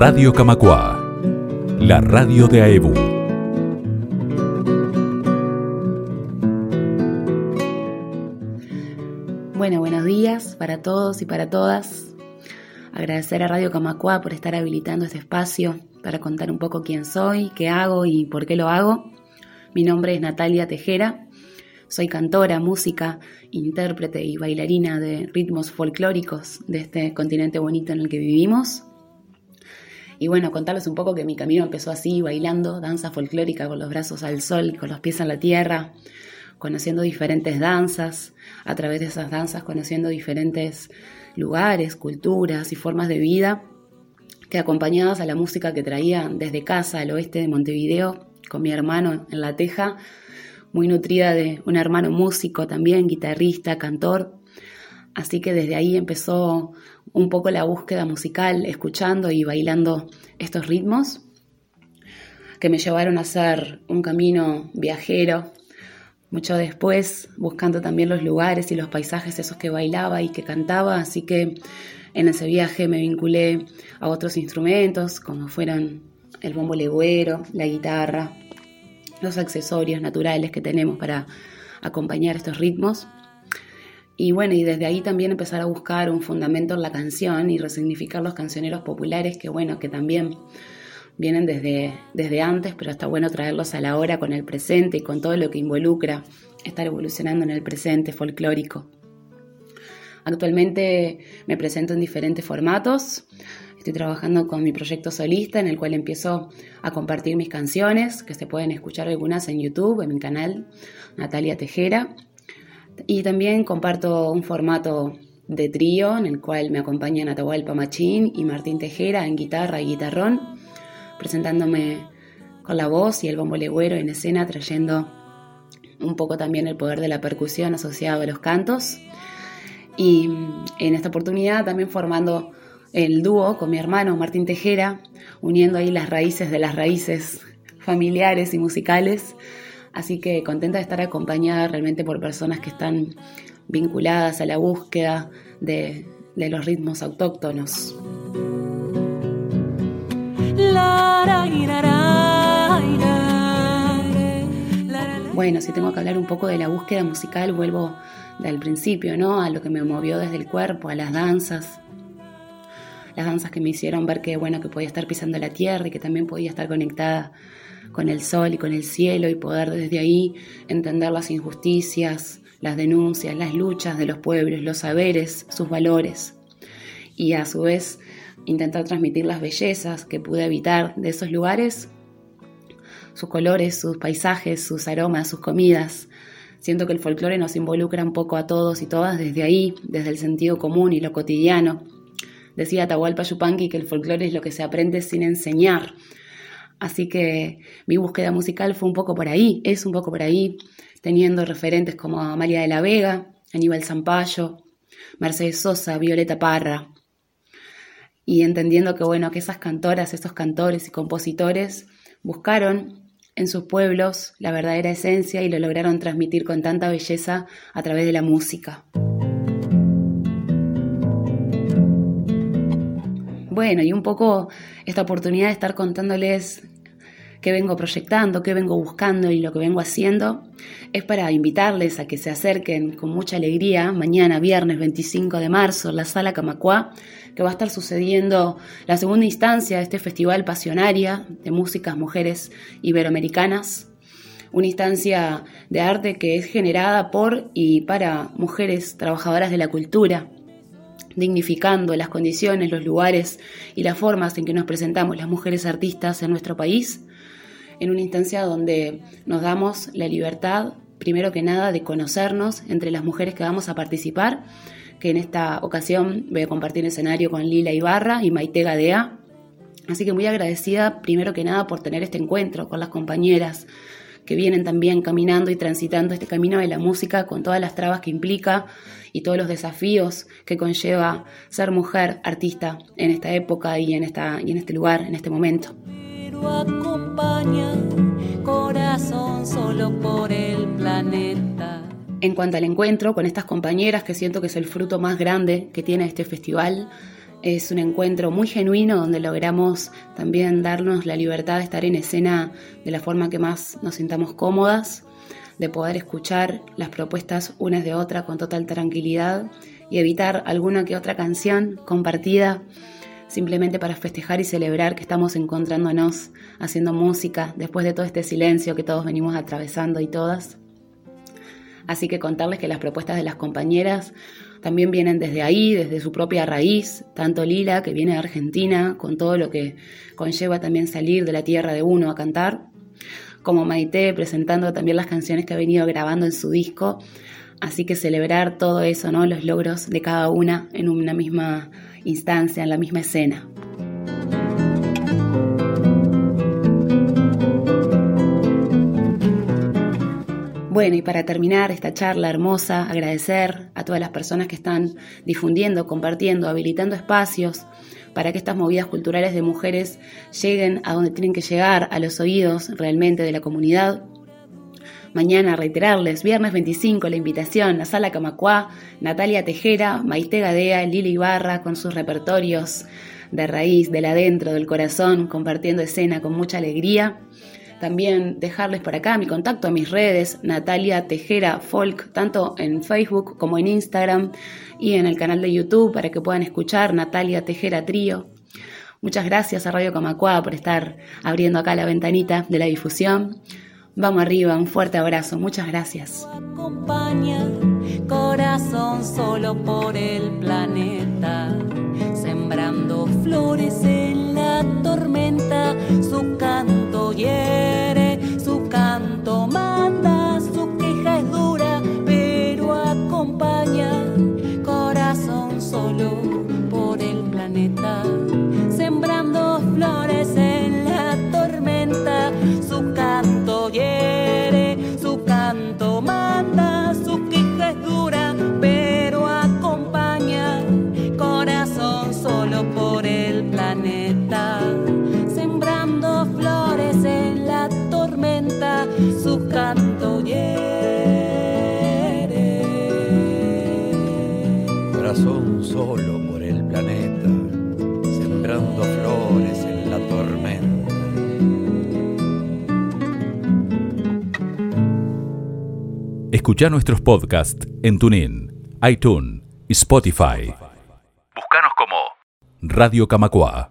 Radio Camacua, la radio de AEBU. Bueno, buenos días para todos y para todas. Agradecer a Radio Camacua por estar habilitando este espacio para contar un poco quién soy, qué hago y por qué lo hago. Mi nombre es Natalia Tejera, soy cantora, música, intérprete y bailarina de ritmos folclóricos de este continente bonito en el que vivimos. Y bueno, contarles un poco que mi camino empezó así, bailando danza folclórica con los brazos al sol y con los pies en la tierra, conociendo diferentes danzas, a través de esas danzas conociendo diferentes lugares, culturas y formas de vida que acompañadas a la música que traía desde casa al oeste de Montevideo con mi hermano en La Teja, muy nutrida de un hermano músico también, guitarrista, cantor. Así que desde ahí empezó un poco la búsqueda musical, escuchando y bailando estos ritmos que me llevaron a hacer un camino viajero. Mucho después, buscando también los lugares y los paisajes esos que bailaba y que cantaba, así que en ese viaje me vinculé a otros instrumentos, como fueron el bombo legüero, la guitarra, los accesorios naturales que tenemos para acompañar estos ritmos. Y bueno, y desde ahí también empezar a buscar un fundamento en la canción y resignificar los cancioneros populares que bueno, que también vienen desde, desde antes, pero está bueno traerlos a la hora con el presente y con todo lo que involucra estar evolucionando en el presente folclórico. Actualmente me presento en diferentes formatos. Estoy trabajando con mi proyecto solista en el cual empiezo a compartir mis canciones, que se pueden escuchar algunas en YouTube, en mi canal Natalia Tejera. Y también comparto un formato de trío en el cual me acompañan Atahualpa Machín y Martín Tejera en guitarra y guitarrón, presentándome con la voz y el bombo legüero en escena, trayendo un poco también el poder de la percusión asociado a los cantos. Y en esta oportunidad también formando el dúo con mi hermano Martín Tejera, uniendo ahí las raíces de las raíces familiares y musicales. Así que contenta de estar acompañada realmente por personas que están vinculadas a la búsqueda de, los ritmos autóctonos. Bueno, si tengo que hablar un poco de la búsqueda musical, vuelvo del principio, ¿no? A lo que me movió desde el cuerpo, a las danzas, las danzas que me hicieron ver que, bueno, que podía estar pisando la tierra y que también podía estar conectada con el sol y con el cielo y poder desde ahí entender las injusticias, las denuncias, las luchas de los pueblos, los saberes, sus valores. Y a su vez intentar transmitir las bellezas que pude evitar de esos lugares, sus colores, sus paisajes, sus aromas, sus comidas. Siento que el folclore nos involucra un poco a todos y todas desde ahí, desde el sentido común y lo cotidiano Decía Atahualpa Yupanqui que el folclore es lo que se aprende sin enseñar. Así que mi búsqueda musical fue un poco por ahí, es un poco por ahí, teniendo referentes como Amalia de la Vega, Aníbal Zampayo, Mercedes Sosa, Violeta Parra, y entendiendo que bueno, que esas cantoras, esos cantores y compositores buscaron en sus pueblos la verdadera esencia y lo lograron transmitir con tanta belleza a través de la música. bueno, y un poco esta oportunidad de estar contándoles qué vengo proyectando, qué vengo buscando y lo que vengo haciendo, es para invitarles a que se acerquen con mucha alegría mañana, viernes 25 de marzo, en la Sala Camacuá, que va a estar sucediendo la segunda instancia de este festival pasionaria de músicas mujeres iberoamericanas, una instancia de arte que es generada por y para mujeres trabajadoras de la cultura dignificando las condiciones, los lugares y las formas en que nos presentamos las mujeres artistas en nuestro país, en una instancia donde nos damos la libertad, primero que nada, de conocernos entre las mujeres que vamos a participar, que en esta ocasión voy a compartir escenario con Lila Ibarra y Maite Gadea. Así que muy agradecida, primero que nada, por tener este encuentro con las compañeras que vienen también caminando y transitando este camino de la música con todas las trabas que implica y todos los desafíos que conlleva ser mujer artista en esta época y en, esta, y en este lugar, en este momento. Corazón solo por el planeta. En cuanto al encuentro con estas compañeras, que siento que es el fruto más grande que tiene este festival, Es un encuentro muy genuino donde logramos también darnos la libertad de estar en escena de la forma que más nos sintamos cómodas, de poder escuchar las propuestas unas de otra con total tranquilidad y evitar alguna que otra canción compartida simplemente para festejar y celebrar que estamos encontrándonos haciendo música después de todo este silencio que todos venimos atravesando y todas. Así que contarles que las propuestas de las compañeras también vienen desde ahí, desde su propia raíz, tanto Lila, que viene de Argentina, con todo lo que conlleva también salir de la tierra de uno a cantar, como Maite presentando también las canciones que ha venido grabando en su disco. Así que celebrar todo eso, ¿no? Los logros de cada una en una misma instancia, en la misma escena. Bueno, y para terminar esta charla hermosa, agradecer a todas las personas que están difundiendo, compartiendo, habilitando espacios para que estas movidas culturales de mujeres lleguen a donde tienen que llegar, a los oídos realmente de la comunidad. Mañana reiterarles, viernes 25, la invitación, la sala Camacuá, Natalia Tejera, Maite Gadea, Lili Ibarra con sus repertorios de raíz, del adentro, del corazón, compartiendo escena con mucha alegría. También dejarles por acá mi contacto a mis redes, Natalia Tejera Folk, tanto en Facebook como en Instagram y en el canal de YouTube para que puedan escuchar Natalia Tejera Trío. Muchas gracias a Radio Camacua por estar abriendo acá la ventanita de la difusión. Vamos arriba, un fuerte abrazo, muchas gracias. Acompaña corazón solo por el planeta, sembrando flores en la tormenta, Escucha nuestros podcasts en TuneIn, iTunes y Spotify. Búscanos como Radio Camacua.